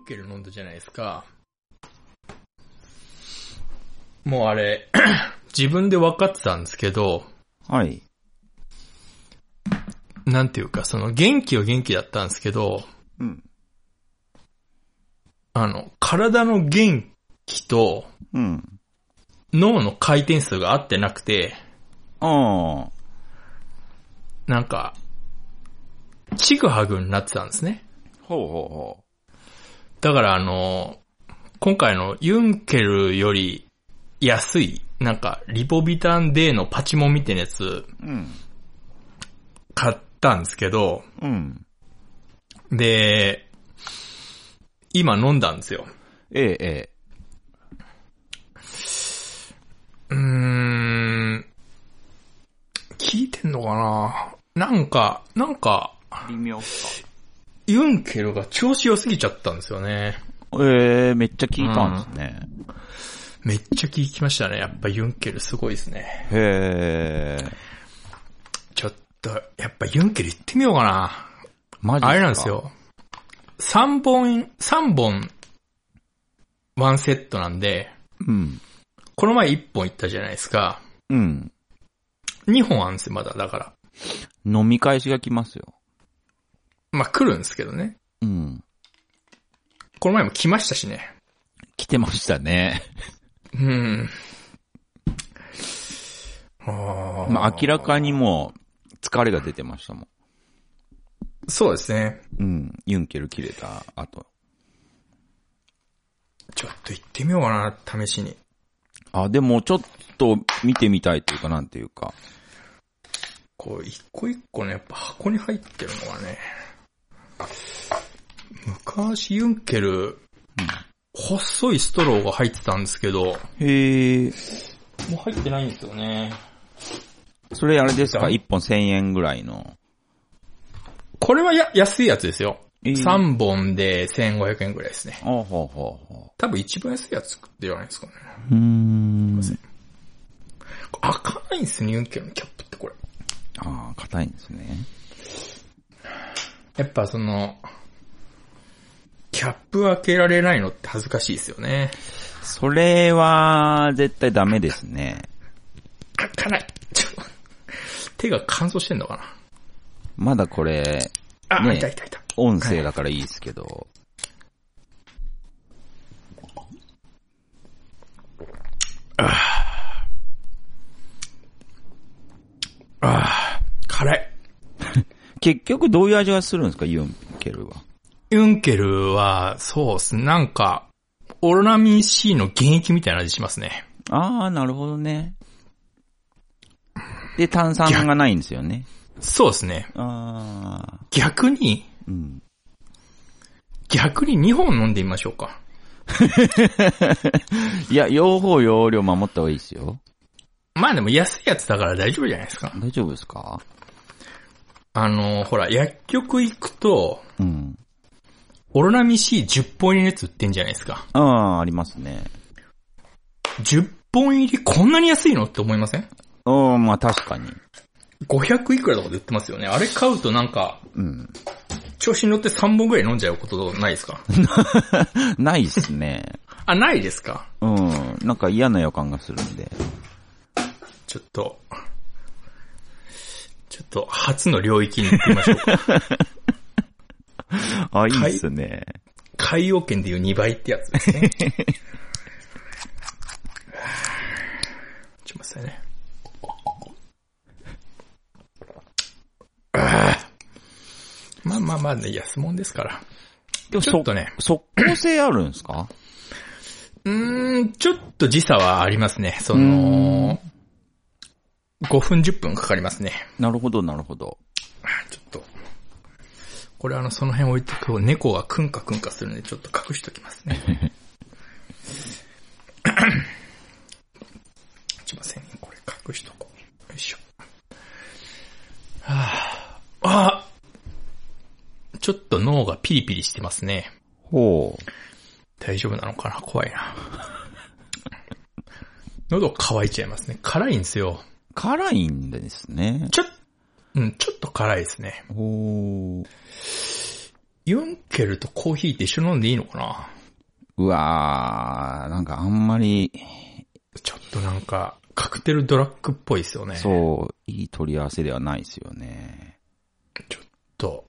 ンケル飲んだじゃないですか。もうあれ、自分で分かってたんですけど、はい。なんていうか、その元気は元気だったんですけど、うん。あの、体の元気とうん。脳の回転数が合ってなくて、ああ。なんか、ちぐはぐになってたんですね。ほうほうほうだからあの、今回のユンケルより安い、なんか、リポビタン D のパチモンみたいなやつ。買ったんですけど、うん。で、今飲んだんですよ。ええ、えうーん、聞いてんのかな？なんか、なんか、え。微妙っすユンケルが調子良すぎちゃったんですよね。か。ええ、めっちゃ聞いたんですね。めっちゃ聞きましたね。やっぱユンケルすごいですね。へえ。ちょっと、やっぱユンケル行ってみようかな。マジあれなんです。よ。3本、3本、ワンセットなんで、うん。この前1本行ったじゃないですか。うん。2本あるんですよ、まだ。だから。飲み返しが来ますよ。まあ、来るんですけどね。うん。この前も来ましたしね。来てましたね。うん。あまあ明らかにもう疲れが出てましたもん。そうですね。うん。ユンケル切れた後。ちょっと行ってみようかな、試しに。あ、でもちょっと見てみたいというかなんていうか。こう、一個一個ね、やっぱ箱に入ってるのがね、昔ユンケル、細いストローが入ってたんですけど、へえ。もう入ってないんですよね。それあれですか？はい一本1000円ぐらいの。これはや、安いやつですよ。えー3本で1500円ぐらいですね。あほうほうほ多分一番安いやつじゃないですかね。う。うーん。開かないんですね、ユンケルのキャップってこれ。ああ、硬いんですね。やっぱその、キャップ開けられないのって恥ずかしいですよね。それは、絶対ダメですね。開かない。ちょ手が乾燥してんのかな。まだこれ、あ、ねいたいたいた。音声だからいいですけど。ああ、辛い。結局どういう味がするんですか？ユンケルは。ユンケルは、そうっす。なんか、オロナミン C の原液みたいな味しますね。ああ、なるほどね。で、炭酸がないんですよね。そうですね。ああ、逆に、うん。逆に2本飲んでみましょうか。いや、用法用量守った方がいいですよ。まあでも安いやつだから大丈夫じゃないですか。大丈夫ですか？あの、ほら、薬局行くと、うん。オロナミン C10 本入りのやつ売ってんじゃないですか。ああ、ありますね。10本入りこんなに安いのって思いません？うん、まあ確かに。500いくらとかで売ってますよね。あれ買うとなんか、うん。調子に乗って3本ぐらい飲んじゃうことないですか？ないっすね。あ、ないですか？うん。なんか嫌な予感がするんで。ちょっと、ちょっと初の領域に行ってみましょうか。あ、いいっすね。海洋圏でいう2倍ってやつですね。ちょっと待ってね。あ ーまあまあまあね、安物ですから。でもちょっとね、速攻性あるんですか？うーん、ちょっと時差はありますね。その、5分10分かかりますね。なるほど、なるほど。ちょっと。これあの、その辺置いてくと猫がクンカクンカするんで、ちょっと隠しときますね。すいませんね、これ隠しとこう。よいしょ。はぁ、あちょっと脳がピリピリしてますね。ほう。大丈夫なのかな？怖いな。喉乾いちゃいますね。辛いんですよ。辛いんですね。ちょっ、うん、ちょっと辛いですね。ほう。ユンケルとコーヒーって一緒に飲んでいいのかな？うわー、なんかあんまり、ちょっとなんか、カクテルドラッグっぽいですよね。そう、いい取り合わせではないですよね。ちょっと、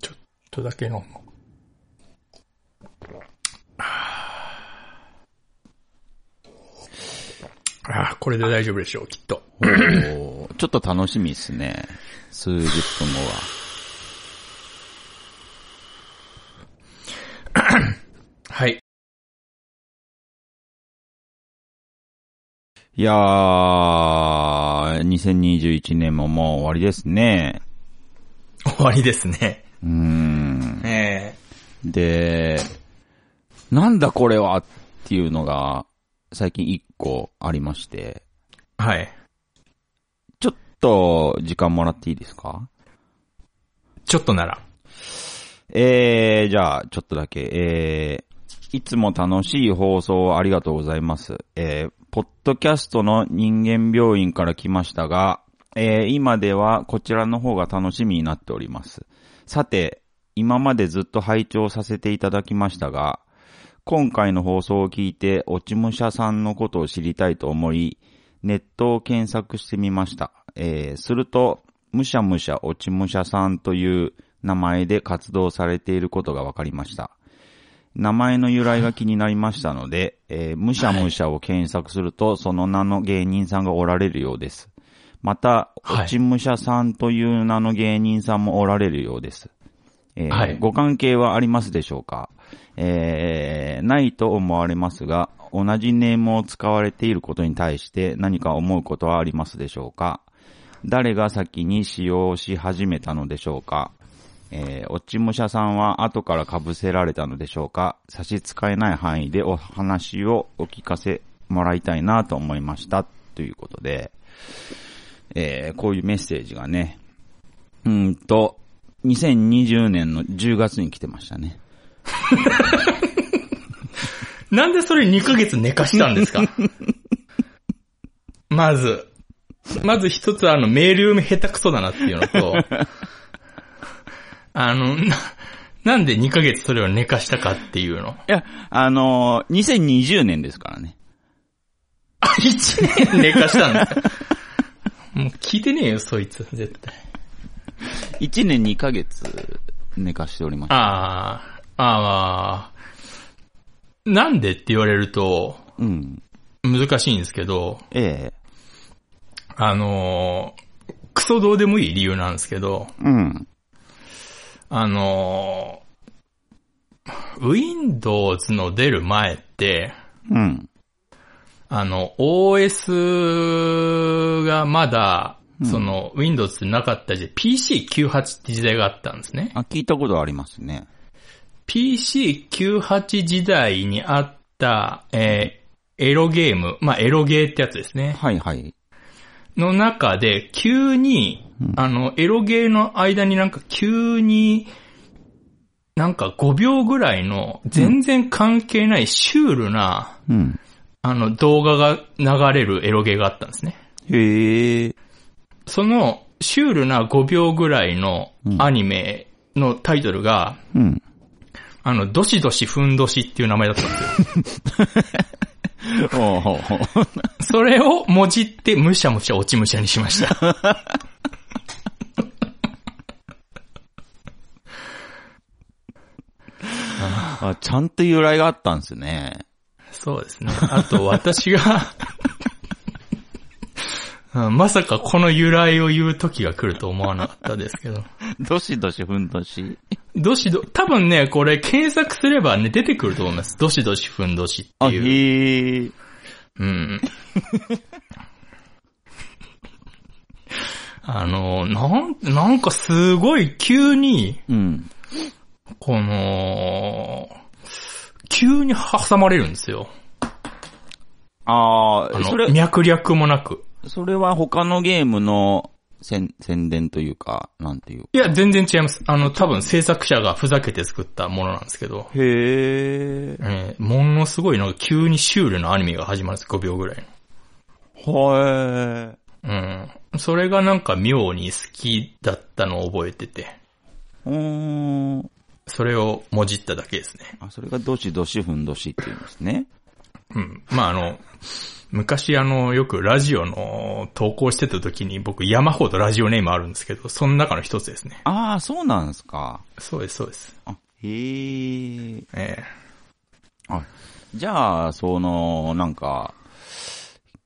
ちょっとだけ飲む。ああ、これで大丈夫でしょう、きっと。ちょっと楽しみですね。数十分後は。はい。いやー、2021年ももう終わりですね。終わりですね。うーん。えで、なんだこれはっていうのが、最近一個ありまして、えはい。ちょっと時間もらっていいですか？ちょっとなら。えー、じゃあ、ちょっとだけ、えー、いつも楽しい放送をありがとうございます。えー、ポッドキャストの人間病院から来ましたが、えー、今ではこちらの方が楽しみになっております。さて、今までずっと拝聴させていただきましたが、今回の放送を聞いて、落ち武者さんのことを知りたいと思い、ネットを検索してみました。えー、すると、むしゃむしゃ落ち武者さんという名前で活動されていることが分かりました。名前の由来が気になりましたので、えーむしゃむしゃを検索すると、その名の芸人さんがおられるようです。また、はい落ち武者さんという名の芸人さんもおられるようです。えーはいご関係はありますでしょうか？えーないと思われますが、同じネームを使われていることに対して何か思うことはありますでしょうか？誰が先に使用し始めたのでしょうか？えー、落ち武者さんは後から被せられたのでしょうか？差し支えない範囲でお話をお聞かせもらいたいなと思いました。ということで、えー、こういうメッセージがね、うんと、2020年の10月に来てましたね。なんでそれ2ヶ月寝かしたんですか？まず、まず一つあのメール読み下手くそだなっていうのと、あの、な、なんで2ヶ月それを寝かしたかっていうの。いや、あのー、2020年ですからね。あ、1年寝かしたんですか？もう聞いてねえよ、そいつ、絶対。1年2ヶ月寝かしておりました。ああ、ああ、なんでって言われると、うん。難しいんですけど、えあのークソどうでもいい理由なんですけど、えうん。あのー Windows の出る前って、うん。あの、OS がまだ、その、Windows ってなかった時代、PC98 って時代があったんですね。あ、聞いたことありますね。PC98 時代にあった、えーエロゲーム、まあ、エロゲーってやつですね。はいはい。の中で、急に、あの、エロゲーの間になんか急に、なんか5秒ぐらいの全然関係ないシュールな、うん。あの動画が流れるエロゲーがあったんですね。へえ。そのシュールな5秒ぐらいのアニメのタイトルが、うん。あの、どしどしふんどしっていう名前だったんですよ。それをもじってむしゃむしゃ落ちむしゃにしました。あ、ちゃんと由来があったんですね。そうですね。あと私がうんまさかこの由来を言う時が来ると思わなかったですけど。どしどしふんどし。どしど、多分ね、これ検索すればね、出てくると思います。どしどしふんどしってあ、いう。へえ。うん。あの、なん、なんかすごい急に、うん。この、急に挟まれるんですよ。あああ、その、れ、脈略もなく。それは他のゲームの宣宣伝というか、なんていう。いや、全然違います。あの、多分制作者がふざけて作ったものなんですけど、へえ。えーものすごいなんか急にシュールなアニメが始まるんです。5秒ぐらいはの。うん。それがなんか妙に好きだったのを覚えてて。い。うーん。それをもじっただけですね。あ、それがどしどしふんどしって言うんですね。うん。まあ、あの、昔あの、よくラジオの投稿してた時に僕山ほどラジオネームあるんですけど、その中の一つですね。ああ、そうなんですか。そうです、そうです。あ、へえ。えあ、じゃあ、その、なんか、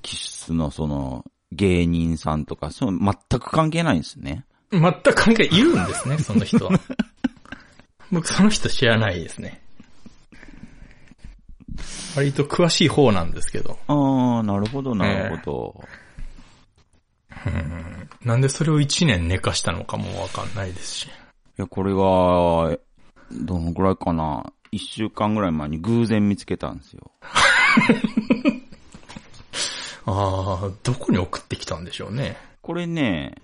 気質のその、芸人さんとか、そう、全く関係ないんですね。え全く関係いるんですね、その人は。僕その人知らないですね。割と詳しい方なんですけど。ああ、なるほど、なるほど。なんでそれを一年寝かしたのかもわかんないですし。いや、これが、どのくらいかな。一週間ぐらい前に偶然見つけたんですよ。ああ、どこに送ってきたんでしょうね。これね、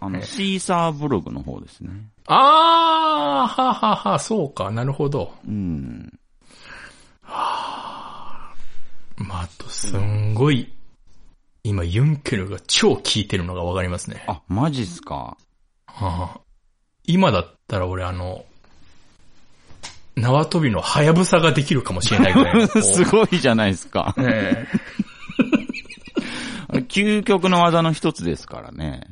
あの、ええシーサーブログの方ですね。ああ、ははは、そうか、なるほど。うん。まあ、あと、すんごい、今、ユンケルが超効いてるのがわかりますね。あ、マジっすか？はあ今だったら俺あの、縄跳びのハヤブサができるかもしれないぐらい。すごいじゃないですか。ええ 究極の技の一つですからね。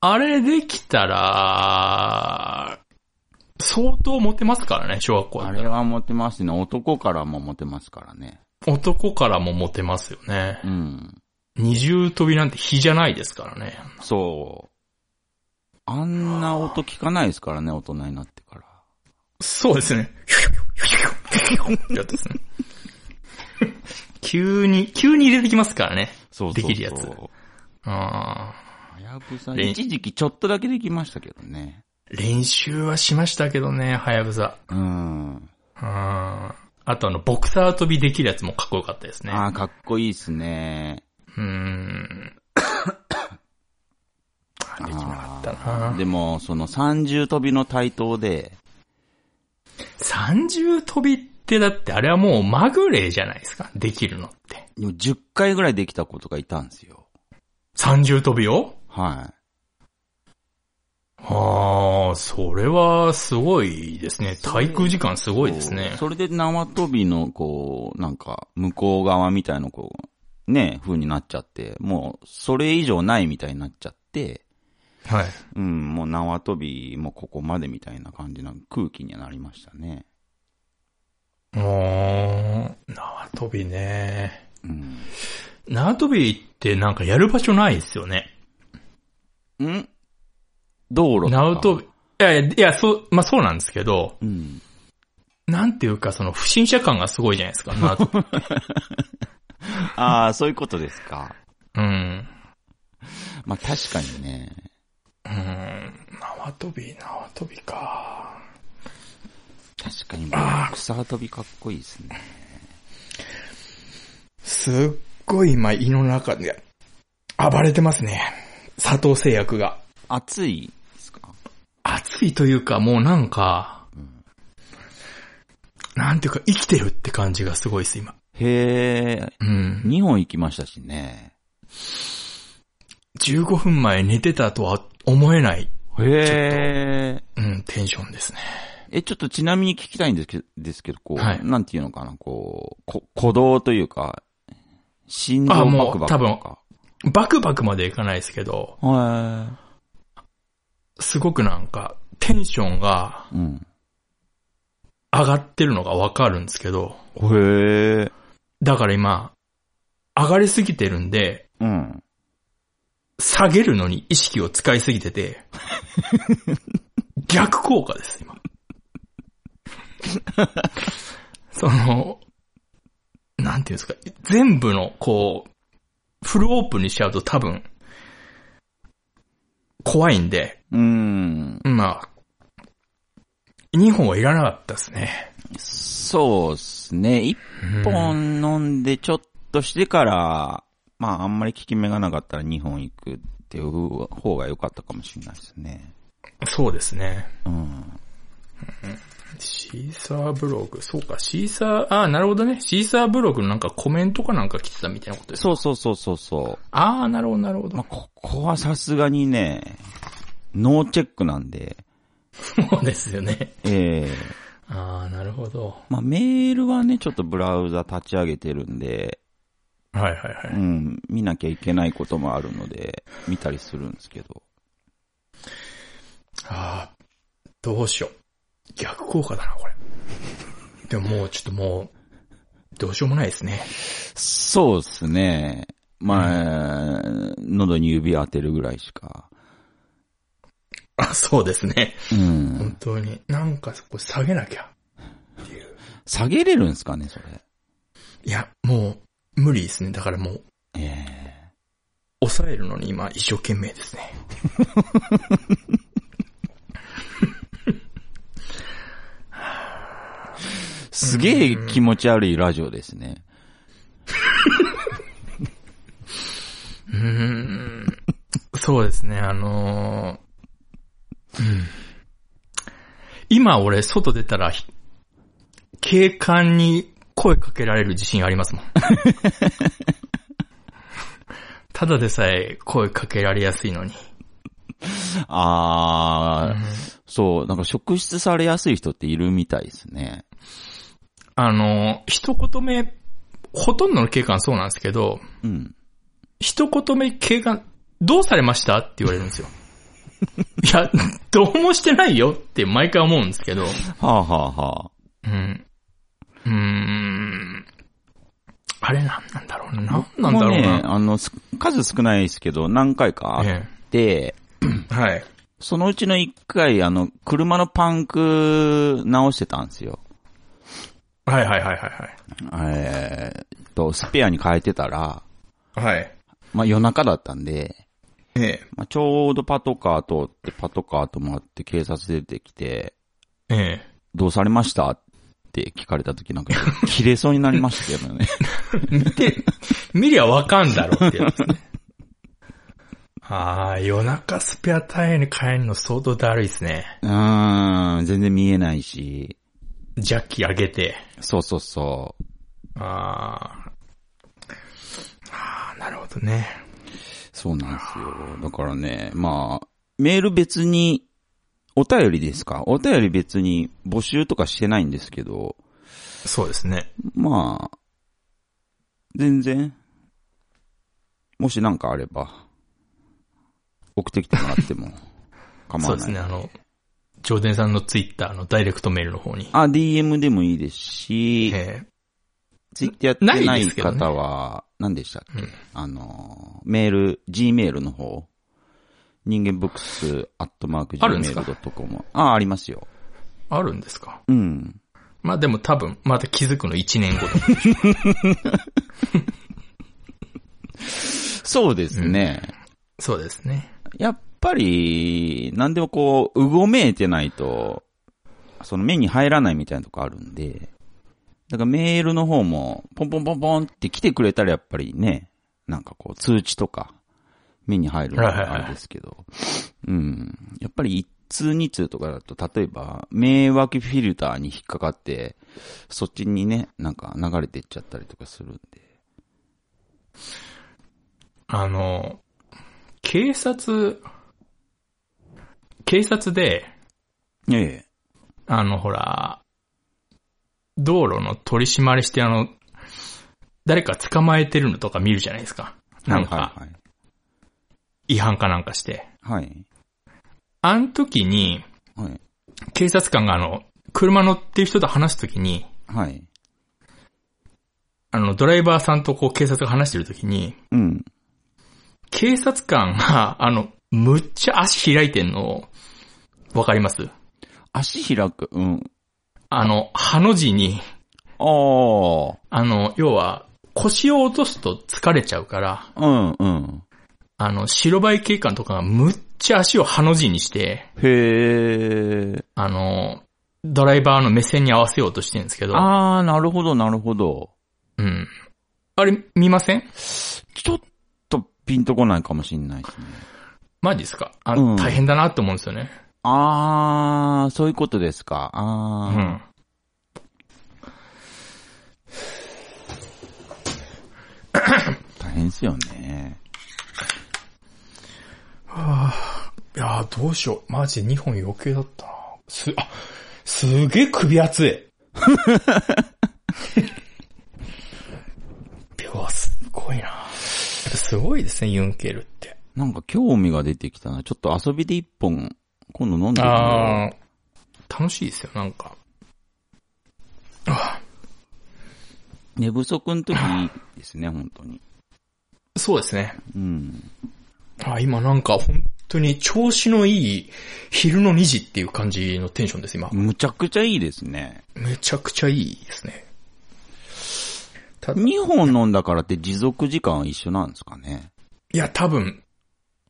あれできたら、相当モテますからね、小学校あれはモテますね。男からもモテますからね。男からもモテますよねう。ん。二重跳びなんて比じゃないですからね。そう。あんな音聞かないですからね、大人になってから。そうですね。やつですね。急に、急に入れてきますからね。そうそうそう。できるやつあはやぶさ、練一時期ちょっとだけできましたけどね。ー練習はしましたけどね、はやぶさ。うん。ああとあの、ボクサー跳びできるやつもかっこよかったですね。ああ、かっこいいっすね。うーん。あできなかったな。でも、その三重跳びの対等で、三重跳びってだってあれはもうまぐれじゃないですか？できるのって。でも10回ぐらいできた子とかいたんですよ。三重跳びを？はい。ああ、それはすごいですね。滞空時間すごいですねそれで縄跳びの、こう、なんか、向こう側みたいな、こう、ね、風になっちゃって、もう、それ以上ないみたいになっちゃって、はい。うん、もう縄跳びもここまでみたいな感じの空気にはなりましたね。おー、縄跳びね。うん。縄跳びってなんかやる場所ないですよね。ん？道路とか縄跳び。いやいや、いや、そう、まあそうなんですけど、うん。なんていうかその不審者感がすごいじゃないですか。縄跳びああ、そういうことですか。うん。まあ確かにね。うん。縄跳び、縄跳びか。確かに、草跳びかっこいいですね。すっごい今胃の中で暴れてますね。佐藤製薬が。暑い？暑いというかもうなんか、なんていうか生きてるって感じがすごいです、今。へえ、うん。2本行きましたしね。15分前寝てたとは思えない、へえ。うん、テンションですね。え、ちょっとちなみに聞きたいんですけど、ですけどこう、はいなんていうのかな、こう、こ鼓動というか、心臓あもうバクバクとか。バクバクまでいかないですけど、はすごくなんか、テンションがい。うん。上がってるのがわかるんですけど、へえ。だから今、上がりすぎてるんで、うん。下げるのに意識を使いすぎてて、逆効果です、今。その、なんていうんですか、全部の、こう、フルオープンにしちゃうと多分、怖いんで、うん。まあ、2本はいらなかったですね。そうっすね。一本飲んでちょっとしてから、まああんまり効き目がなかったら2本行くっていう方が良かったかもしれないですね。そうですね。うん。シーサーブログ、そうか、シーサー、ああ、なるほどね。シーサーブログのなんかコメントかなんか来てたみたいなことですかそうそうそうそうそう。ああ、なるほど、なるほど。まあ、ここはさすがにね、ノーチェックなんで、そうですよね。ええああ、なるほど。まあ、メールはね、ちょっとブラウザ立ち上げてるんで、はいはいはうい。ん、見なきゃいけないこともあるので、見たりするんですけど。ああ、どうしよう。逆効果だな、これ。でももうちょっともう、どうしようもないですね。そうですね。まあ、喉に指当てるぐらいしか。あ、そうですね。うん。本当に。なんかそこ下げなきゃ。下げれるんですかね、それ。いや、もう、無理ですね。だからもう、ええ抑えるのに今一生懸命ですね。すげえ気持ち悪いラジオですね。うーん。そうですね、あのーうん。今俺外出たら、ひ警官に声かけられる自信ありますもん。ただでさえ声かけられやすいのに。あー、そう、なんか職質されやすい人っているみたいですね。あのー一言目、ほとんどの警官そうなんですけど、うん。一言目警官、どうされましたって言われるんですよ。いや、どうもしてないよって毎回思うんですけど、はあ、はあはあ、うん。うーん。あれなんなんだろうな。なんなんだろうもね、な。あの、す数少ないですけど、何回かあっえて、えはい。そのうちの一回、あの、車のパンク直してたんですよ。はいはいはいはいえーっと、スペアに変えてたら、はい。はい。まあ夜中だったんで、ええ。まあ、ちょうどパトカー通って、パトカーと回って警察出てきて、ええ。どうされました？って聞かれた時なんか、切れそうになりましたけどね。見て、見りゃわかんだろってやつね。ああ、夜中スペアタイヤに変えるの相当だるいですね。うーん、全然見えないし、ジャッキ上げて。そうそうそう。ああ。ああ、なるほどね。そうなんですよ。だからね、まあ、メール別に、お便りですか？お便り別に募集とかしてないんですけど、そうですね。まあ、全然、もしなんかあれば、送ってきてもらっても構わない。そうですね、あの、ジョーデンさんのツイッターのダイレクトメールの方に。あ、DM でもいいですし、えツイッターやってなない方は、何でしたっけ、うんあの、メール、Gmail の方、人間ブックスアットマーク Gmail.com。あ、ありますよ。あるんですか？うん。まあでも多分、また気づくの1年後で。そうですね。そうですね。やっぱり、なんでもこう、うごめいてないと、その目に入らないみたいなとこあるんで、だからメールの方も、ポンポンポンポンって来てくれたらやっぱりね、なんかこう、通知とか、目に入るのがあれですけど、うん。やっぱり一通二通とかだと、例えば、迷惑フィルターに引っかかって、そっちにね、なんか流れていっちゃったりとかするんで。あの、警察、警察で、ええ。あの、ほら、道路の取り締まりしてあの、誰か捕まえてるのとか見るじゃないですか。なんか、はい違反かなんかして。はい。はい。あの時に、はい。警察官があの、車乗ってる人と話す時に、はい。あの、ドライバーさんとこう警察が話してる時に、うん。警察官が、あの、むっちゃ足開いてんの、わかります？足開く？うん。あの、ハの字に、ああ。あの、要は、腰を落とすと疲れちゃうから、うん、うん。あの、白バイ警官とかがむっちゃ足をハの字にして、へえ。あの、ドライバーの目線に合わせようとしてるんですけど、ああ、なるほど、なるほど。うん。あれ、見ません？ちょっとピンとこないかもしんないですね。マジですか？あ、うん大変だなって思うんですよね。ああ、そういうことですか。うああ。ん。大変ですよね。いやーどうしよう。マジで2本余計だったなす、あ、すげえ首熱い。うわ、すごいな。やっぱすごいですね、ユンケルって。なんか興味が出てきたな。ちょっと遊びで一本、今度飲んでみようああ、楽しいですよ、なんか。あ 寝不足の時ですね、本当に。そうですね。うん。あ今なんか本当に調子のいい昼の2時っていう感じのテンションです、今。むちゃくちゃいいですね。めちゃくちゃいいですね。ただ、い2本飲んだからって持続時間は一緒なんですかね？や、多分、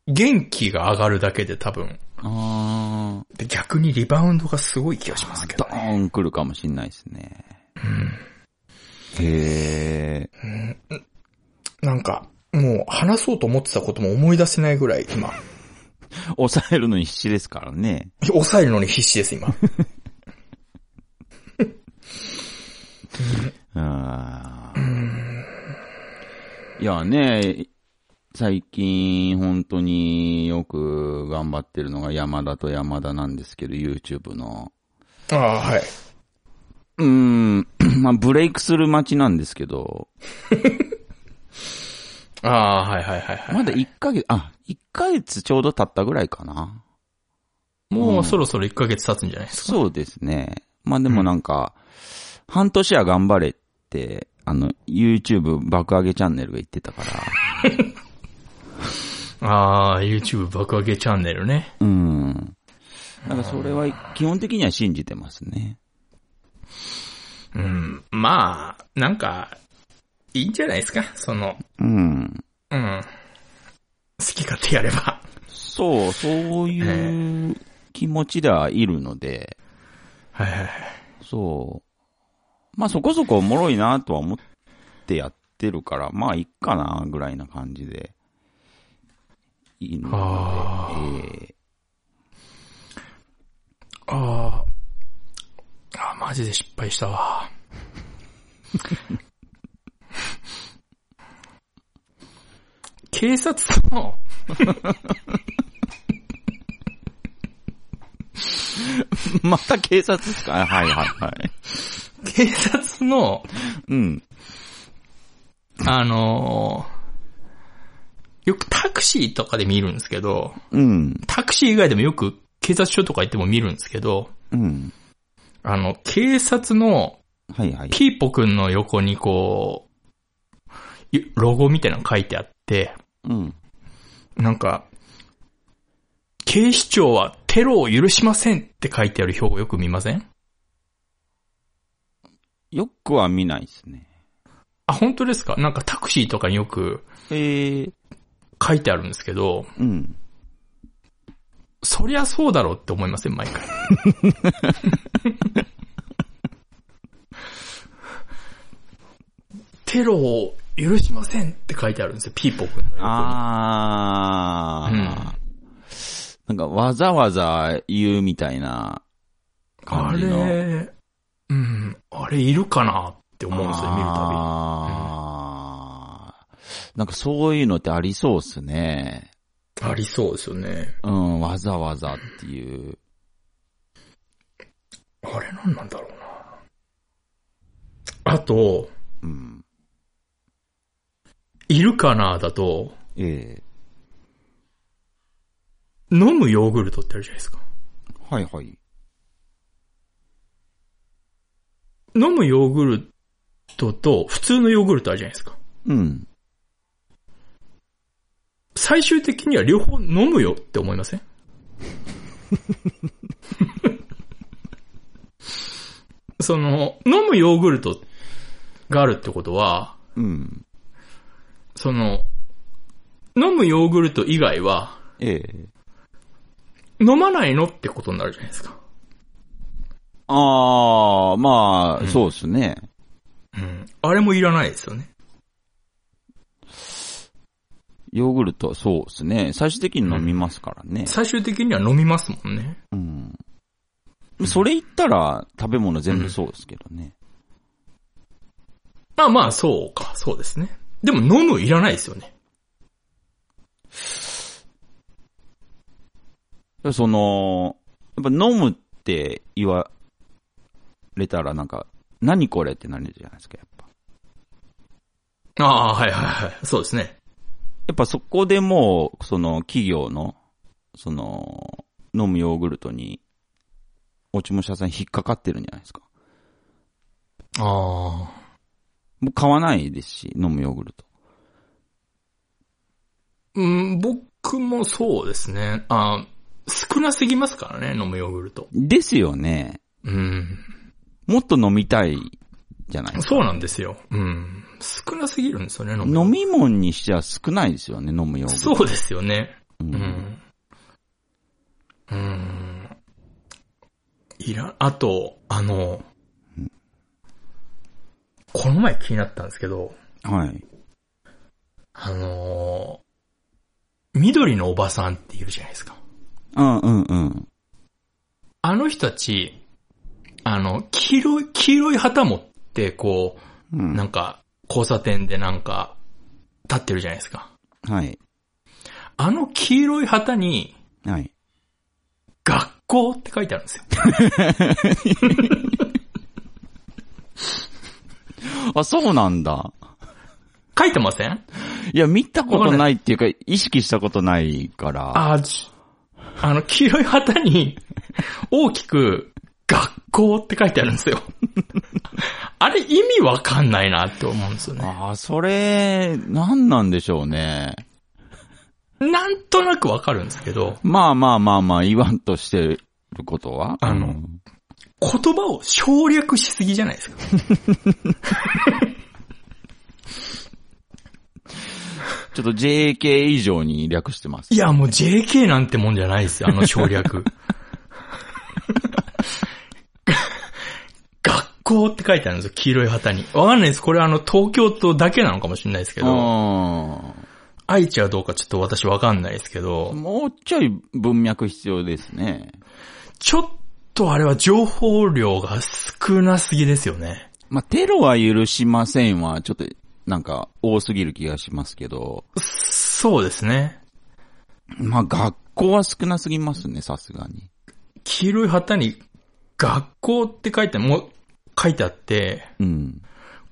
元気が上がるだけで多分、あで逆にリバウンドがすごい気がしますけどね。ーン来るかもしんないですね。へー。なんか、もう話そうと思ってたことも思い出せないぐらい今、抑えるのに必死ですからね。抑えるのに必死です、今。あ ーいやね、最近本当によく頑張ってるのが山田と山田なんですけど、YouTube の。ああ、はい。うーん、まあブレイクする街なんですけど、ああ、はいはいはいはい。まだ1ヶ月、あ、1ヶ月ちょうど経ったぐらいかな。もうそろそろ1ヶ月経つんじゃないですか？そうですね。まあでもなんか、半年は頑張れって、あの、YouTube 爆上げチャンネルが言ってたから、ああ、YouTube 爆上げチャンネルね。うん。なんかそれは基本的には信じてますね。うん。まあ、なんか、いいんじゃないですか？その、うん。うん。好き勝手やれば。そう、そういう気持ちではいるので、はいはいはい。そう。まあそこそこおもろいなとは思ってやってるから、まあいっかなぐらいな感じで。いいのあで、えああ。ああ、マジで失敗したわ。警察の、ー また警察ですか？はいはいはい。警察の、うん。あのーよくタクシーとかで見るんですけど、うん。タクシー以外でもよく警察署とか行っても見るんですけど、うん。あの、警察のはいはい。ピーポくんの横にこう、ゆロゴみたいなの書いてあって、うん。なんか、警視庁はテロを許しませんって書いてある表をよく見ません？よくは見ないですね。あ、本当ですか？なんかタクシーとかによくええ書いてあるんですけど、うん。そりゃそうだろうって思いません毎回。テロを許しませんって書いてあるんですよ、ピーポくんの横に。あー。うんなんかわざわざ言うみたいなあ感じの。れ、うん、あれいるかなって思うんですよ、見るたあー。なんかそういうのってありそうっすね。ありそうですよね。うん、わざわざっていう。あれ何なんだろうな。あと、うん。いるかなだと、ええ飲むヨーグルトってあるじゃないですか。はいはい。飲むヨーグルトと普通のヨーグルトあるじゃないですか。うん。最終的には両方飲むよって思いません？その、飲むヨーグルトがあるってことは、うん。その、飲むヨーグルト以外は、ええ飲まないのってことになるじゃないですか。あー、まあ、そうっすね。うん。あれもいらないですよね。ヨーグルト、そうっすね。最終的に飲みますからね。最終的には飲みますもんね。うん。それ言ったら、食べ物全部そうですけどね。まあまあ、そうか、そうですね。でも飲むいらないですよね。その、やっぱ飲むっって言われたらなんか、何これってなるじゃないですか、やっぱ。ああ、はいはいはい。そうですね。やっぱそこでもう、その企業の、その、飲むヨーグルトに、落ち武者さん引っかかってるんじゃないですか。ああ。もう買わないですし、飲むヨーグルト。うん、僕もそうですね。あ少なすぎますからね、飲むヨーグルト。ですよね。うん。もっと飲みたいじゃないですか。そうなんですよ。うん。少なすぎるんですよね、飲むヨー飲み物にしては少ないですよね、飲むヨーグト。ルト。そうですよね。う。うんん。うん。いら、あと、あの、この前気になったんですけど、はい。あのー緑のおばさんっているじゃないですか。うんうんうん。あの人たち、あの、黄色い、黄色い旗持って、こう、うん。なんか、交差点でなんか、立ってるじゃないですか。はい。あの黄色い旗に、はい。学校って書いてあるんですよ。あ、そうなんだ。書いてません？いや、見たことないっていうか、意識したことないから。あ、じあの、黄色い旗に、大きく、学校って書いてあるんですよ。あれ意味わかんないなって思うんですよね。ああ、それ、なんなんでしょうね。なんとなくわかるんですけど、まあまあまあまあ、言わんとしてることは？あのうん言葉を省略しすぎじゃないですか。ちょっと JK 以上に略してます。いや、もう JK なんてもんじゃないですよ、あの省略。学校って書いてあるんですよ、黄色い旗に。わかんないです。これあの、東京都だけなのかもしれないですけど、あ愛知はどうかちょっと私わかんないですけーど、もうちょい文脈必要ですね。ちょっとあれは情報量が少なすぎですよね。まあ、テロは許しませんは、ちょっと、なんか、多すぎる気がしますけど、そうですね。まあ、学校は少なすぎますね、さすがに。黄色い旗に学校って書いて、もう、書いてあって、うん。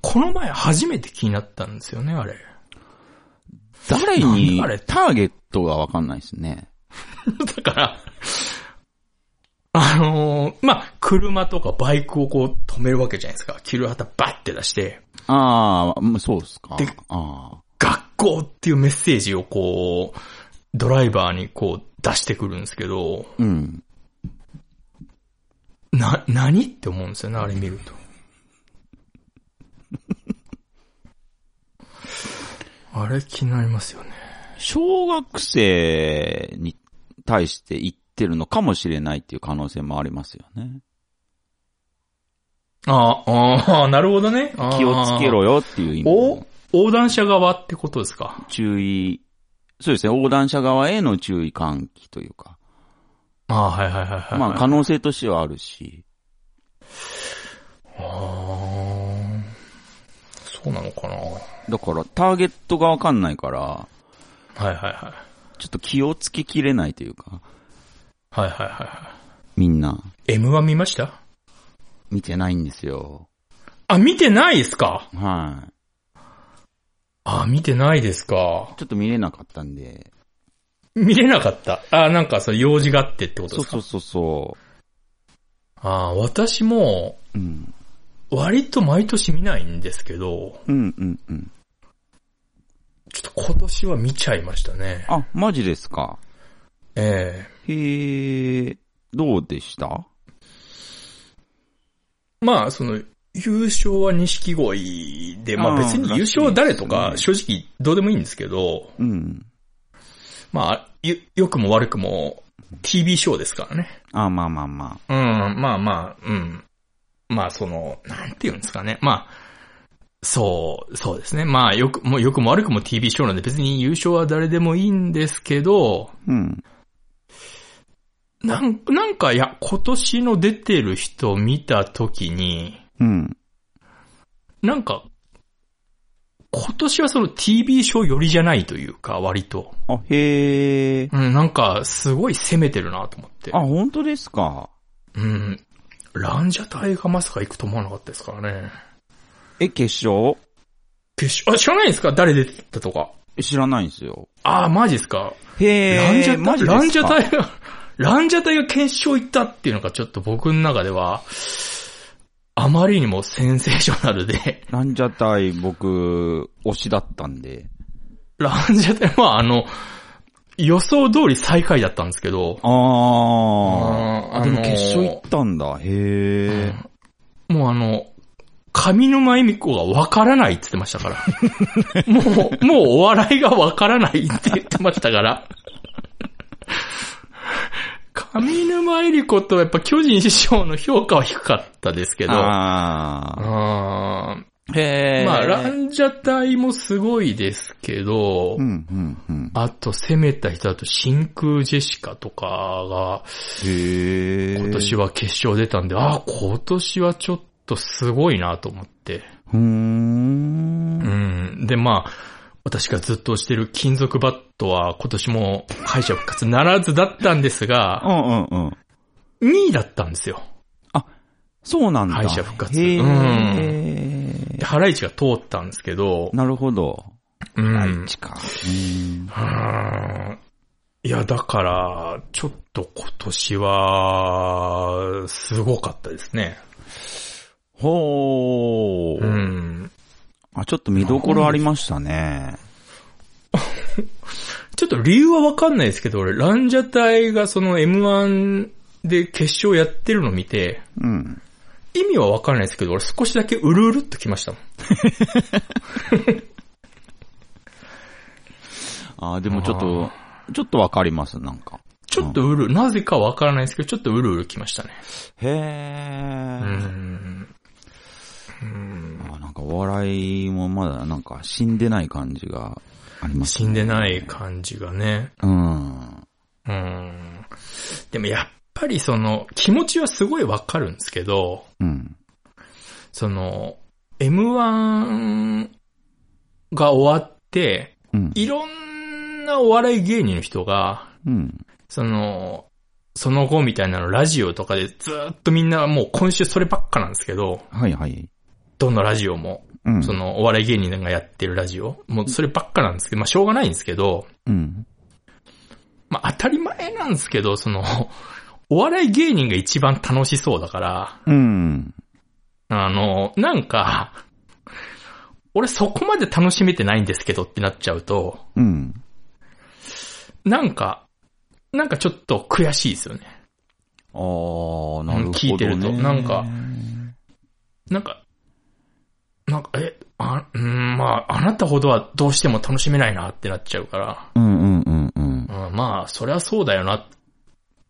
この前初めて気になったんですよね、あれ。誰に？ターゲットがわかんないですね。だから、あのーまあ、車とかバイクをこう止めるわけじゃないですか。黄色い旗バッて出して、ああ、まあそうですかで。あ学校っていうメッセージをこう、ドライバーにこう出してくるんですけど、あ。うん。な、何って思うんですよね、あれ見ると。あれ気になりますよね。小学生に対して言ってるのかもしれないっていう可能性もありますよね。ああ、ああ、なるほどね。気をつけろよっていう意味おの横断者側ってことですか？注意、そうですね、横断者側への注意喚起というか。ああ、はいはいはいはい。まあ可能性としてはあるし。ああ、そうなのかなだからターゲットがわかんないから、はいはいはい。ちょっと気をつけきれないというか、はいはいはいはみんな、い。M1 見ました？見てないんですよ。あ、見てないですか？はい。あ、見てないですか。ちょっと見れなかったんで。見れなかった。あ、なんかそう、用事があってってことですか？そうそうそうそあ私も、う。うん。割と毎年見ないんですけど、うんうんうん。ちょっと今年は見ちゃいましたね。あ、マジですか？えへえ、どうでした？えまあ、その、優勝は錦鯉で、まあ別に優勝は誰とらか正直どうでもいいんですけど、うん。まあ、よ、良くも悪くも TV ショーですからね。あ、まあまあまうん、まあまあ、うん。まあその、なんて言うんですかね。まあ、そう、そうですね。まあよく、もうよくも悪くも TV ショーなんで別に優勝は誰でもいいんですけど、あ。うん。なん、なんか、いや、今年の出てる人を見たときに、うん。なんか、今年はその TV ショー寄りじゃないというか、割と。あ、へえ。うん、なんか、すごい攻めてるなと思って。あ、本当ですか？うん。ランジャタイがまさか行くと思わなかったですからね。え、決勝？決勝、あ、知らないですか？誰出てたとか。知らないんですよ。ああ、マジですか？へランジャタイ、ランジャタイが、ランジャタイが決勝行ったっていうのがちょっと僕の中では、あまりにもセンセーショナルで、ランジャタイ僕、推しだったんで。ランジャタイはあの、予想通り最下位だったんですけど、あー。あーあ、でもあのー決勝行ったんだ。へえ。もうあの、上沼恵美子がわからないって言ってましたから。もう、もうお笑いがわからないって言ってましたから。上沼恵美子とやっぱ巨人師匠の評価は低かったですけど、ああー。へえ。ーまあ、ランジャタイもすごいですけど、うん、うん、うん。あと攻めた人だと真空ジェシカとかが。今年は決勝出たんで、ああ、今年はちょっとすごいなと思って。うー。うんん。で、まあ、私がずっとしてる金属バットは今年も敗者復活ならずだったんですうが、ん、うん、うん。2位だったんですよ。そうなんだ。敗者復活へえ。で、ハライチが通ったんですけど、なるほど。うん。ハライチか。うん。うんいや、だから、ちょっと今年は、すごかったですね。ほー。うん。あ、ちょっと見どころありましたね。ちょっと理由はわかんないですけど、俺、ランジャタイがその M1 で決勝やってるの見て、うん。意味はわかんないですけど、俺少しだけうるうるっときましたもん。あ、でもちょっと、ちょっとわかります、なんか。ちょっとうる、なぜかわからないですけど、ちょっとうるうるきましたね。へうー。ん。うんあなんかお笑いもまだなんか死んでない感じがあります死んでない感じがね。うん。うん。でもやっぱりその、気持ちはすごいわかるんですけど、うん。その、M1 が終わって、うん。いろんなお笑い芸人の人が、うん。その、その後みたいなのラジオとかでずっとみんなもう今週そればっかなんですけど、はいはい。どのラジオも、うん。そのお笑い芸人がやってるラジオ、もうそればっかなんですけど、まあしょうがないんですけど、うん。まあ当たり前なんですけど、その、お笑い芸人が一番楽しそうだから、うん。あの、なんか、俺そこまで楽しめてないんですけどってなっちゃうと、うん。なんか、なんかちょっと悔しいですよね。あー、なるほど、ね。聞いてるとなんかなんか、なんか、え、あ、うん、まあ、あなたほどはどうしても楽しめないなってなっちゃうから、うんうんうんうん。うん、まあ、それはそうだよな、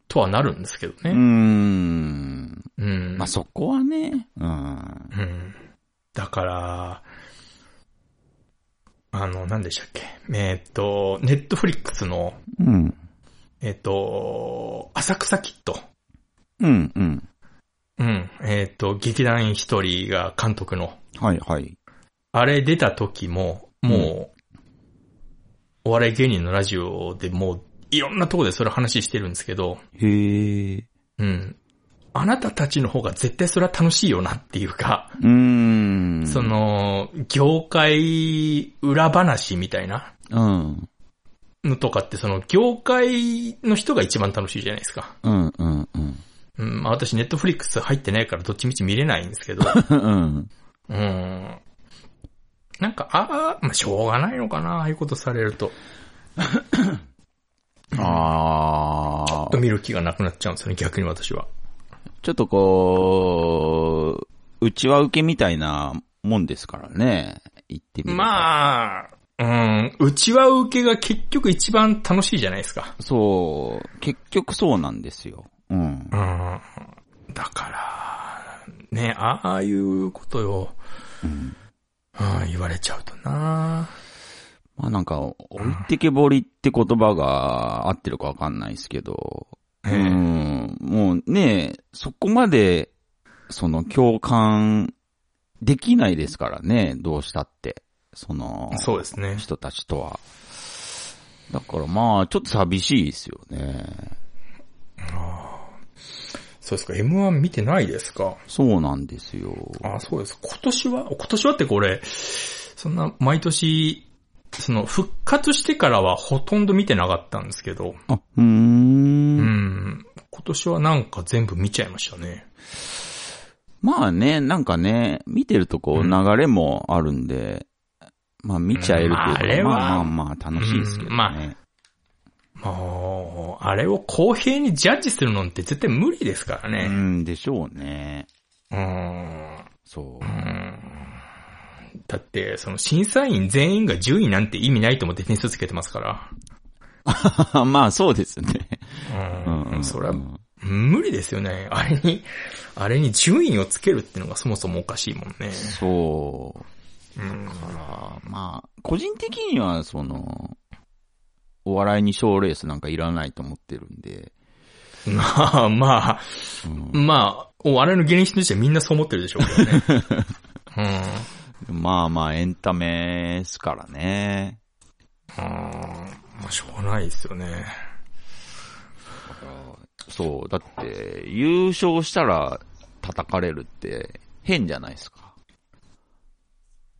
とはなるんですけどね。ん。うん。まあ、そこはね。うん。うん。だから、あの、何でしたっけ。えーっと、ネットフリックスの、うん。えーっと、浅草キッド。うんうん。うん。えーっと、劇団員一人が監督の、はいはい。あれ出た時も、もう、お笑い芸人のラジオでもう、いろんなとこでそれ話してるんですけど、へえ。うん。あなたたちの方が絶対それは楽しいよなっていうか、うーん。そ、の、業界裏話みたいなうん。のとかって、その、業界の人が一番楽しいじゃないですか。うんうんうん。うん、まあ私ネットフリックス入ってないからどっちみち見れないんですけど、うん。うん。なんか、ああ、まあしょうがないのかな、ああいうことされると。あー。と見る気がなくなっちゃうんですよね、逆に私は。ちょっとこう、うちは受けみたいなもんですからね。言ってみれば。まあ、うん、うちは受けが結局一番楽しいじゃないですか。そう、結局そうなんですよ。うん。うん。だから、ね、ああいうことを、うん、言われちゃうとなまあなんか、置いてけぼりって言葉が合ってるかわかんないですけど、うええん、もうね、そこまで、その共感できないですからね、どうしたって。その、そうですね。人たちとは。だからまあ、ちょっと寂しいですよね。そうですか、M1 見てないですか？そうなんですよ。あ、そうです。今年は、今年はってこれ、そんな毎年、その復活してからはほとんど見てなかったんですけど、あ、うー。うんん、今年はなんか全部見ちゃいましたね。まあね、なんかね、見てるとこううん流れもあるんで、まあ見ちゃえるというか、まああれはまあまあまあ楽しいですけどね。うんまもう、あれを公平にジャッジするのって絶対無理ですからうね。ん、でしょうね。うん。そうう。んだって、その審査員全員が10位なんて意味ないと思って点数つけてますから。まあそうですね。うん。それはうん無理ですよね。あれに、あれに順位をつけるっていうのがそもそもおかしいもんね。そう。うん。だから、まあ、個人的には、その、お笑いに賞レースなんかいらないと思ってるんで、まあまあ、うんまあ、お笑いの芸人としてはみんなそう思ってるでしょうけどね。うん。まあまあエンタメですからね。あーまあ、しょうがないですよね。そう、だって、優勝したら叩かれるって変じゃないですか。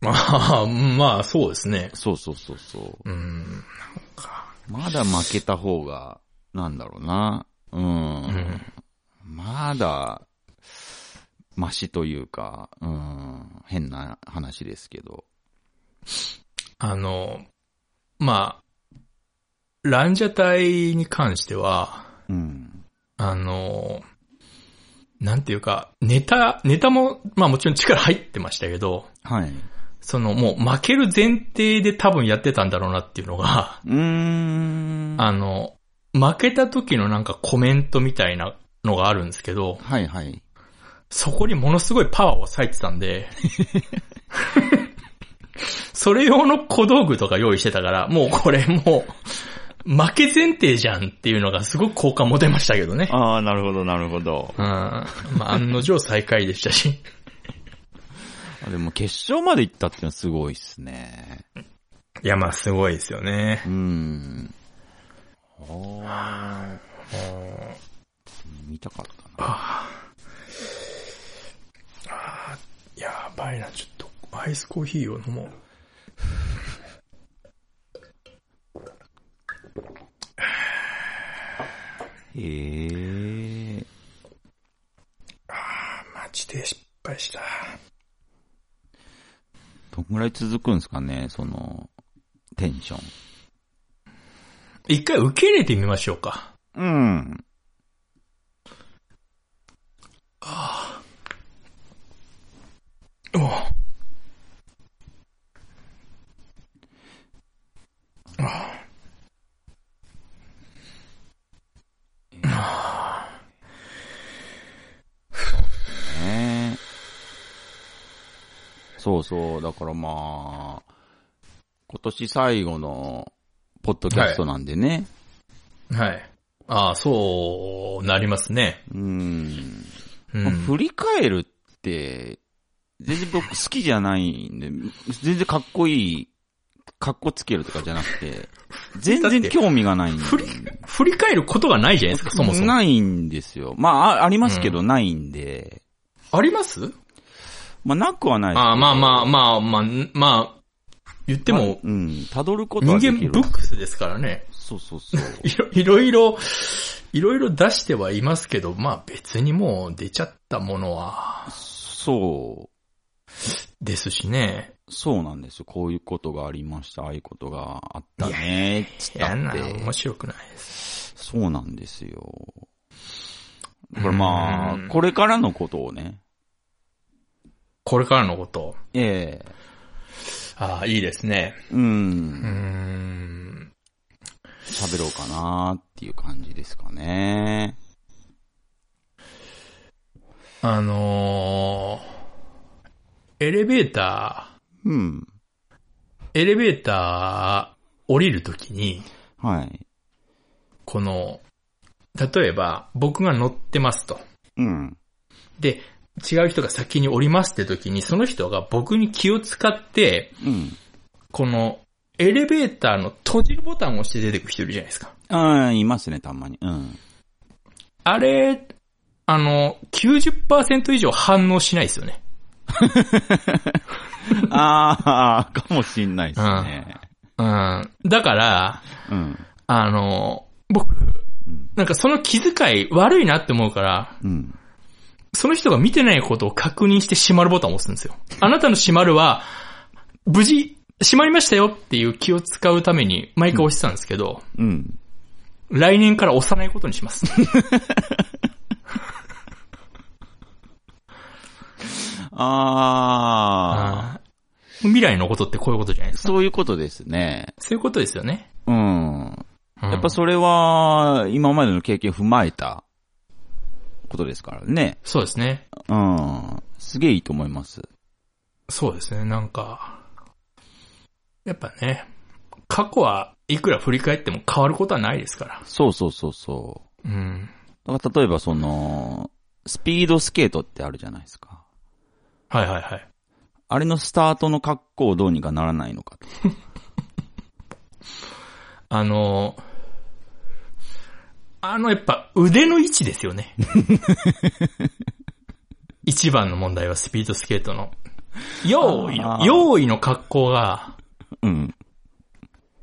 まあ、まあ、そうですね。そうそうそうそう。うん。まだ負けた方が、なんだろうな。うん。うん。まだ、マシというか、うん、変な話ですけど。あの、まあ、ランジャタイに関しては、うん。あの、なんていうか、ネタ、ネタも、まあもちろん力入ってましたけど、はい。そのもう負ける前提で多分やってたんだろうなっていうのが、うーん。あの、負けた時のなんかコメントみたいなのがあるんですけど、はいはい。そこにものすごいパワーを割いてたんで、それ用の小道具とか用意してたから、もうこれもう、負け前提じゃんっていうのがすごく好感持てましたけどね。ああ、なるほどなるほど。うん。まあ、案の定最下位でしたし。あでも決勝まで行ったってのはすごいっすね。いや、まあ、すごいですよねう。ん。ああ。見たかったな。やばいな、ちょっと、アイスコーヒーを飲もう。へえ。マジで失敗した。どんぐらい続くんですかね、その、テンション。一回受け入れてみましょうか。うん。おうねそうそう。だからまあ、今年最後の、ポッドキャストなんでね。はい。ああ、そうなりますね。うん。うん。まあ振り返るって、全然僕好きじゃないんで、全然かっこいい、かっこつけるとかじゃなくて、全然興味がないんで。振り、振り返ることがないじゃないですか、そもそも。ないんですよ。まあ、あありますけど、ないんで。あります？まあ、なくはないですけどああ、まあまあまあまあ、まあ、言っても、うん、辿ること人はできる。間ブックスですからね。そうそうそう。いろいろいろ、いろ出してはいますけど、まあ別にもう出ちゃったものは、そう。ですしね。そうなんですよ。こういうことがありました。ああいうことがあったね。つっいやな、たって。面白くないです。そうなんですよ。だからまうんあ、これからのことをね。これからのこと。ええああ、いいですね。う。うんーん。喋ろうかなっていう感じですかね。あのー、エレベータうん。ー、エレベーター降りるときに、はい。この、例えば僕が乗ってますと。うん。で、違う人が先に降りますって時に、その人が僕に気を使って、うん。この、エレベーターの閉じるボタンを押して出てくる人いるじゃないですか。ああ、いますね、たまに。うん。あれあの、90%以上反応しないですよね。ああ、かもしんないですね。うん。だから、うん。あの、僕、なんかその気遣い悪いなって思うから、うん。その人が見てないことを確認して閉まるボタンを押すんですよ。あなたの閉まるは、無事、閉まりましたよっていう気を使うために毎回押してたんですけど、うん。来年から押さないことにします。ああ、未来のことってこういうことじゃないですか。そういうことですね。そういうことですよね。うん。うんやっぱそれは、今までの経験踏まえたことですからね。そうですね。うん。すげえいいと思います。そうですね。なんか、やっぱね、過去はいくら振り返っても変わることはないですから。そうそうそうそう。うん。だから例えばその、スピードスケートってあるじゃないですか。はいはいはい。あれのスタートの格好をどうにかならないのかと。あの、あのやっぱ腕の位置ですよね。一番の問題はスピードスケートの。用意の、用意の格好が、うん。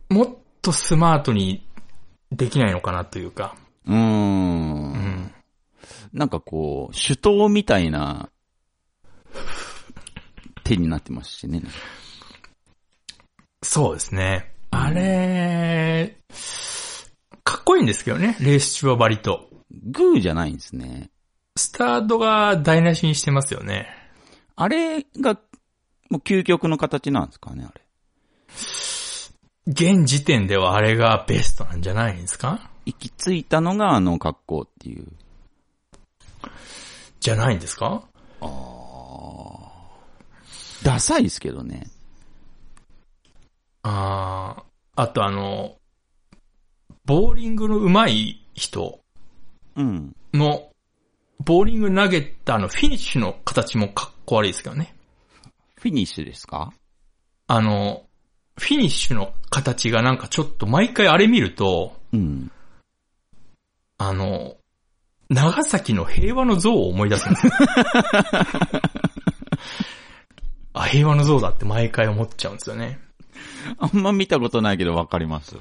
もっとスマートにできないのかなというか。うー。うんん。なんかこう、手刀みたいな手になってますしね。そうですね。あれ、いいんですけどね、レース中は割と。グーじゃないんですね。スタートが台無しにしてますよね。あれが、もう究極の形なんですかね、あれ。現時点ではあれがベストなんじゃないんですか？行き着いたのがあの格好っていう。じゃないんですか？ダサいですけどね。あーあとあの、ボーリングの上手い人うん。の、ボーリング投げたあのフィニッシュの形もかっこ悪いですけどね。フィニッシュですか？あの、フィニッシュの形がなんかちょっと毎回あれ見ると、うん。あの、長崎の平和の像を思い出すんですよ。あ、平和の像だって毎回思っちゃうんですよね。あんま見たことないけどわかります。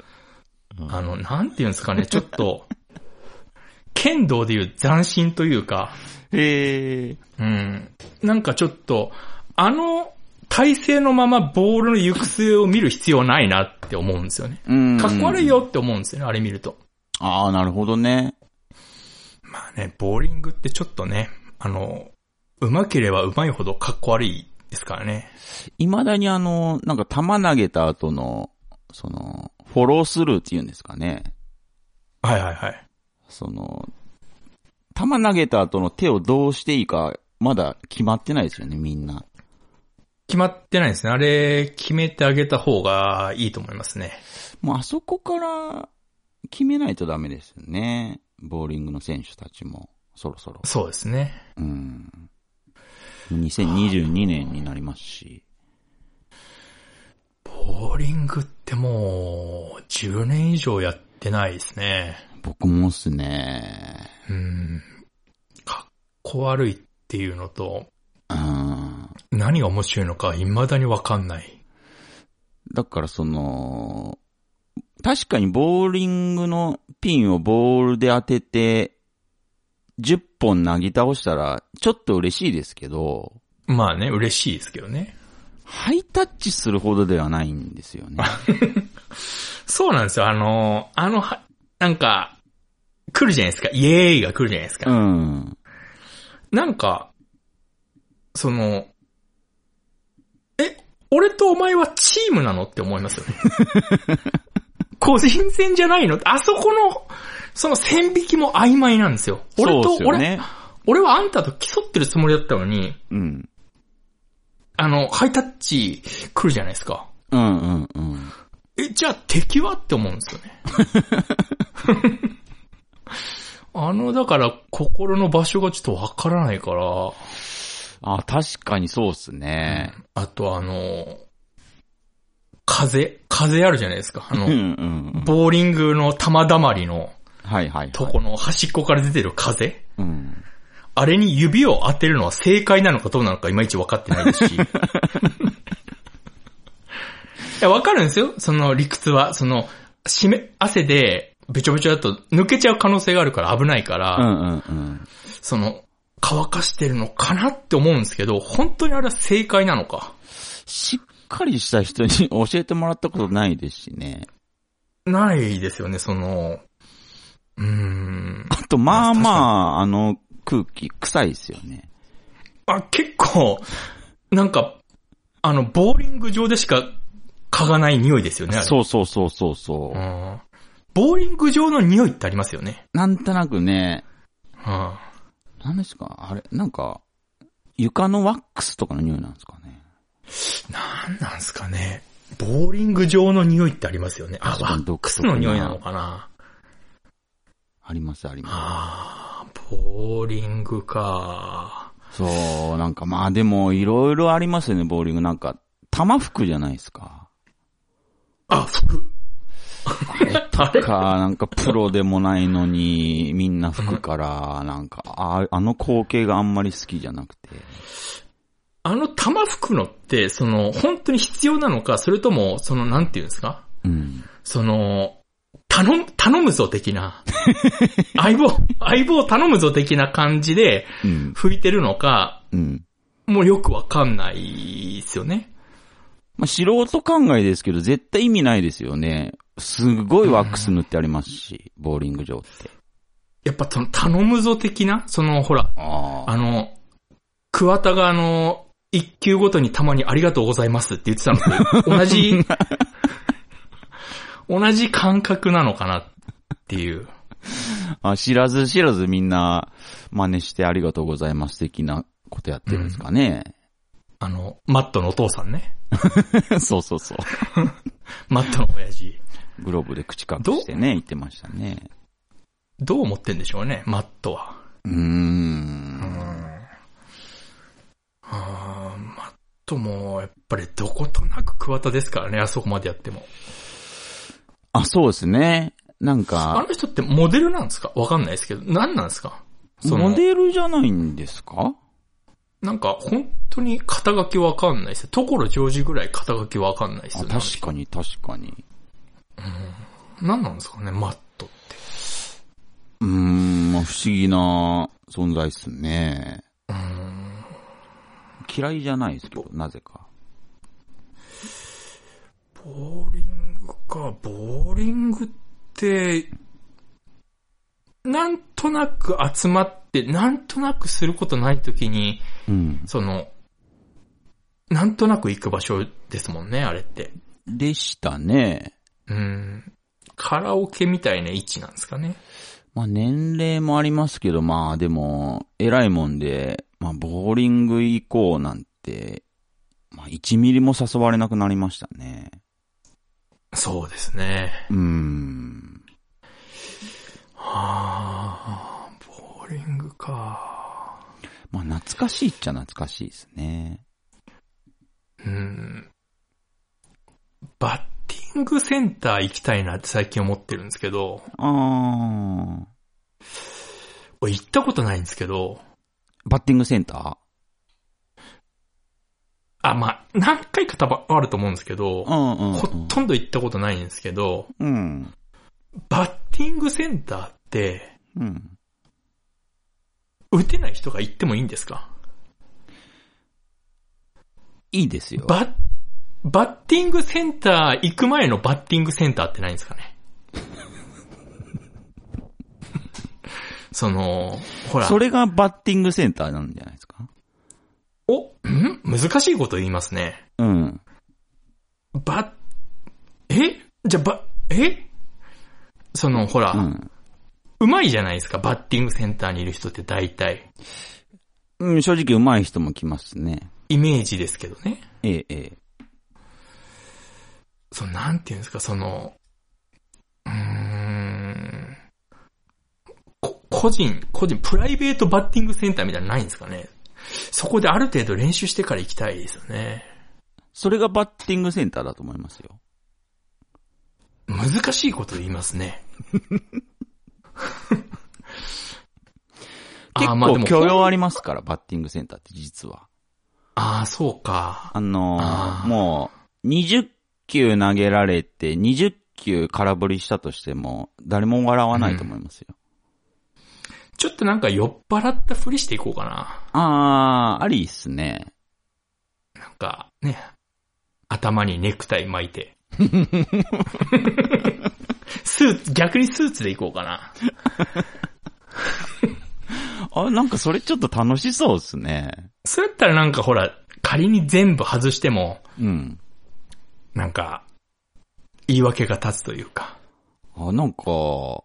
あの、なんていうんですかね、ちょっと、剣道でいう斬新というか、へえ。うん。なんかちょっと、あの体勢のままボールの行く末を見る必要ないなって思うんですよね。うん。かっこ悪い。よって思うんですよね、あれ見ると。ああ、なるほどね。まあね、ボーリングってちょっとね、あの、上手ければ上手いほどかっこ悪いですからね。未だにあの、なんか球投げた後の、その、フォロースルーって言うんですかね。はいはいはい。その、球投げた後の手をどうしていいか、まだ決まってないですよね、みんな。決まってないですね。あれ、決めてあげた方がいいと思いますね。もうあそこから決めないとダメですよね。ボーリングの選手たちも、そろそろ。そうですね。うん。2022年になりますし。ボーリングってもう、10年以上やってないですね。僕もっすね。うん。かっこ悪いっていうのと、うん。何が面白いのか未だにわかんない。だからその、確かにボーリングのピンをボールで当てて、10本投ぎ倒したら、ちょっと嬉しいですけど、まあね、嬉しいですけどね。ハイタッチするほどではないんですよね。そうなんですよ。あの、あの、はなんか、来るじゃないですか。イエーイが来るじゃないですか。うん。なんか、その、え、俺とお前はチームなのって思いますよね。個人戦じゃないの？あそこの、その線引きも曖昧なんですよ。俺と、ね。俺、俺はあんたと競ってるつもりだったのに、うん。あの、ハイタッチ来るじゃないですか。うんうんうん。え、じゃあ敵はって思うんですよね。あの、だから、心の場所がちょっとわからないから、あ、確かにそうっすね。あとあの、風風あるじゃないですか。あの、うんうんうん。ボーリングの玉だまりのはいはい、はい。とこの端っこから出てる風うん。あれに指を当てるのは正解なのかどうなのかいまいち分かってないですし。いや、わかるんですよ。その理屈は。その、湿め、汗で、べちょべちょだと抜けちゃう可能性があるから危ないから、うんうんうん。その、乾かしてるのかなって思うんですけど、本当にあれは正解なのか。しっかりした人に教えてもらったことないですしね。ないですよね、その、うーん。あと、まあまあ、あの空気、臭いですよね。あ、結構、なんか、あの、ボーリング場でしか嗅がない匂いですよね。そうそうそうそうそう。うん。ボーリング場の匂いってありますよね。なんとなくね、うん。なんですか？あれ、なんか、床のワックスとかの匂いなんですかね。なんなんすかね。ボーリング場の匂いってありますよね。あ、ワックスの匂いなのかな。ありますありまあー、ボーリングか。す。そう、なんかまあでも、いろいろありますよね、ボーリング。なんか、玉服じゃないですか。あ、服。あれか、なんかプロでもないのに、みんな服から、なんか、ああの光景があんまり好きじゃなくて。あの玉吹くのって、その、本当に必要なのか、それとも、その、なんていうんですか？うん。その、頼む、頼むぞ的な、相棒、相棒頼むぞ的な感じでうん。吹いてるのか、うん。もうよくわかんないですよね。まあ、素人考えですけど、絶対意味ないですよね。すごいワックス塗ってありますし、ボーリング場って。やっぱその、頼むぞ的な、その、ほら。あの、桑田があの、一球ごとにたまにありがとうございますって言ってたのと同じ、同じ感覚なのかなっていう。あ、知らず知らずみんな真似してありがとうございます的なことやってるんですかね。あの、マットのお父さんね。そうそうそう。マットの親父。グローブで口隠してね、言ってましたね。どう思ってんでしょうね、マットは。うーん。あーマットも、やっぱりどことなく桑田ですからね、あそこまでやっても。あ、そうですね。なんあか、の人ってモデルなんですか？わかんないですけど、何なんですか？そのモデルじゃないんですか？なんか、本当に肩書きわかんないです。ところジョージぐらい肩書きわかんないですあよね。確かに確かに。何なんですかね、マットって。うーん、まあ不思議な存在っすね。うーん。嫌いじゃないですけど、なぜか。ボーリングか、ボーリングって、なんとなく集まって、なんとなくすることないときに、うん。その、なんとなく行く場所ですもんね、あれって。でしたね。うん。カラオケみたいな位置なんですかね。まあ年齢もありますけど、まあでも、偉いもんで、まあボーリング行こうなんて、まあ1ミリも誘われなくなりましたね。そうですね。うーん。はあ、ボーリングか。まあ懐かしいっちゃ懐かしいですね。うん。バッティングセンター行きたいなって最近思ってるんですけど、あー。俺行ったことないんですけど、バッティングセンター？あ、まあ、何回か多分あると思うんですけど、うんうん、うん。ほとんど行ったことないんですけど、うん。バッティングセンターって、うん。打てない人が行ってもいいんですか？いいですよ。バッ、バッティングセンター行く前のバッティングセンターってないんですかね？その、ほら。それがバッティングセンターなんじゃないですか？お、ん？難しいこと言いますね。うん。ば、え？じゃあ、ば、え？その、ほら、うん。うまいじゃないですか、バッティングセンターにいる人って大体。うん、正直上手い人も来ますね。イメージですけどね。ええ、ええ。その、なんていうんですか、その、うーん、こ個人、個人、プライベートバッティングセンターみたいなのないんですかね。そこである程度練習してから行きたいですよね。それがバッティングセンターだと思いますよ。難しいこと言いますね。結構許容ありますから、バッティングセンターって実は。ああ、そうか。あのーあーもう、20球投げられて、20球空振りしたとしても、誰も笑わないと思いますよ。ちょっとなんか酔っ払ったふりしていこうかな。あー、ありっすね。なんか、ね。頭にネクタイ巻いて。スーツ、逆にスーツでいこうかな。あ、なんかそれちょっと楽しそうっすね。そうやったらなんかほら、仮に全部外しても、うん。なんか、言い訳が立つというか。あ、なんか、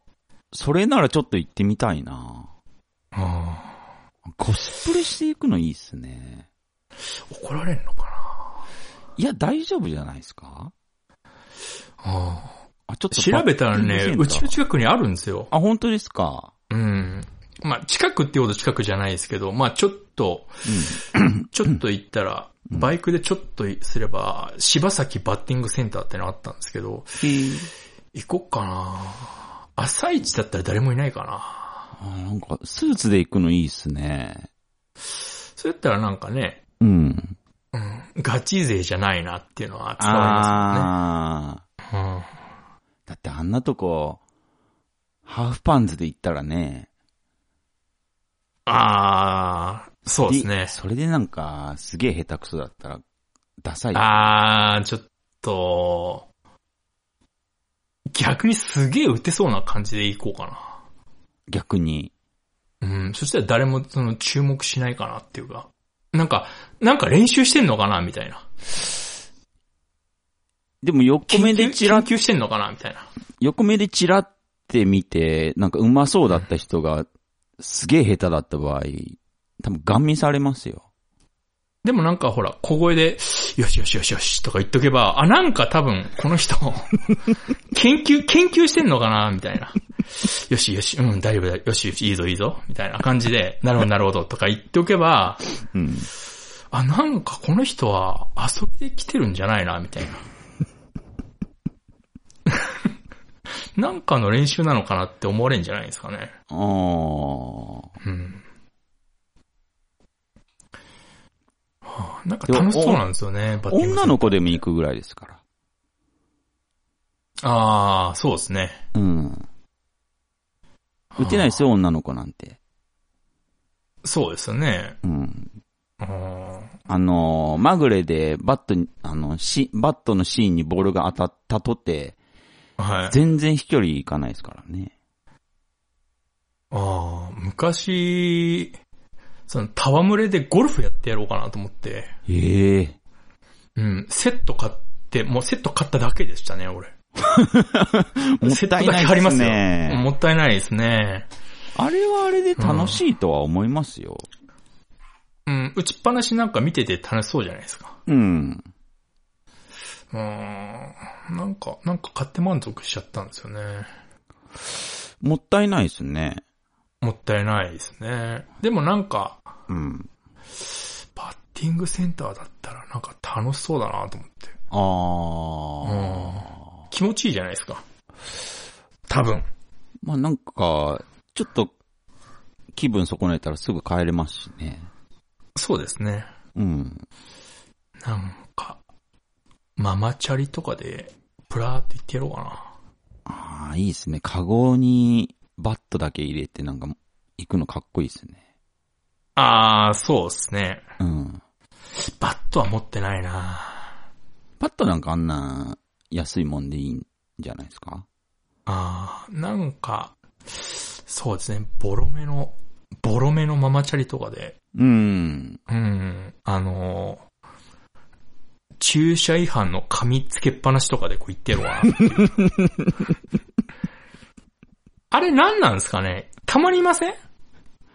それならちょっと行ってみたいな。コスプレしていくのいいっすね。怒られんのかいや、大丈夫じゃないですか？なあ、ちょっと。調べたらね、うちの近くにあるんですよ。あ、本当ですか？うん。まあ、近くってほど近くじゃないですけど、まあ、ちょっと、ちょっと行ったら、バイクでちょっとすれば、柴崎バッティングセンターってのあったんですけど、行こっかな朝一だったら誰もいないかなあなんか、スーツで行くのいいっすね。そうやったらなんかね、うん。うん、ガチ勢じゃないなっていうのは伝わりまあすよね。うん。ー。だってあんなとこ、ハーフパンツで行ったらね。あー、そうですね。それでなんか、すげえ下手くそだったら、ダサい。あー、ちょっと、逆にすげえ打てそうな感じでいこうかな。逆に。うん、そしたら誰もその注目しないかなっていうか、なんか、なんか練習してんのかなみたいな。でも横目でチラッ、してんのかなみたいな。横目でチラって見て、なんか上手そうだった人が、すげえ下手だった場合、多分ガン見されますよ。でもなんかほら、小声で、よしよしよしよしとか言っとけば、あ、なんか多分この人、研究、研究してんのかなみたいな。よしよし、うん、大丈夫だ、よしよし、いいぞいいぞ、みたいな感じで、なるほどなるほどとか言っておけば、うん。あ、なんかこの人は遊びで来てるんじゃないな、みたいな。なんかの練習なのかなって思われるんじゃないですかね。あー。うん。はあ、なんか楽しそうなんですよね、女の子でも行くぐらいですから。ああ、そうですね。うん。打てないですよ、女の子なんて。そうですよね。うん。ああのーまぐれでバットに、あの、し、バットのシーンにボールが当たったとて、ーはい。全然飛距離いかないですからね。ああ、昔、その、戯れでゴルフやってやろうかなと思って、ええうん、セット買って、もうセット買っただけでしたね、俺。もセットだったいないでけありますすよ。ね。もったいないですね。あれはあれで楽しいとは思いますよ。うん、打ちっぱなしなんか見てて楽しそうじゃないですか。うん。うーん、なんか、なんか買って満足しちゃったんですよね。もったいないですね。もったいないですね。でもなんか、うん。バッティングセンターだったらなんか楽しそうだなと思って。あー。気持ちいいじゃないですか。多分。まあなんか、ちょっと、気分損ねたらすぐ帰れますしね。そうですね。うん。なんか、ママチャリとかで、プラーって言ってやろうかな。ああ、いいですね。カゴにバットだけ入れてなんか、行くのかっこいいですね。あー、そうですね。うん。バットは持ってないなバットなんかあんな安いもんでいいんじゃないですか？あー、なんか、そうですね、ボロめの、ボロめのママチャリとかで、うん。うん、あのー駐車違反の紙つけっぱなしとかでこう言ってやろうかなっていう。あれ何なんですかね？たまにいません？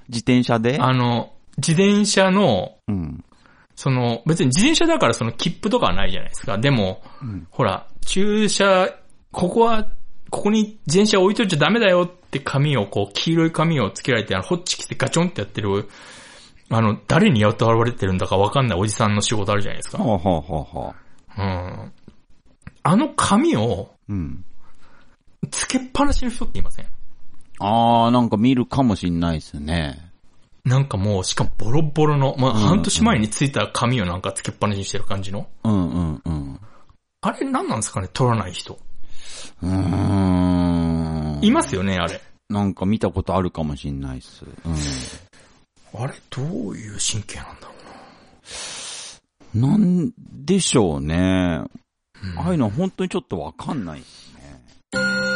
自転車で？あの、自転車の、うん。その、別に自転車だからその切符とかはないじゃないですか。でも、うんほら、駐車、ここは、ここに自転車置いといちゃダメだよって紙を、こう、黄色い紙をつけられて、あの、ホッチキスでガチョンってやってる、あの、誰に雇われてるんだかわかんないおじさんの仕事あるじゃないですか。ほうほうほうほうん。あの紙を、う。うん。つけっぱなしの人っていません？ああ、なんか見るかもしんないですね。なんかもう、しかもボロボロの、まあ、うん半年前についた紙をなんかつけっぱなしにしてる感じの。うんうんうん。あれ何なんですかね取らない人。うーん。いますよね、あれ。なんか見たことあるかもしんないっす。うん。あれ、どういう神経なんだろなんでしょうね。うな。ああいうのは本当にちょっとわかんないっすね。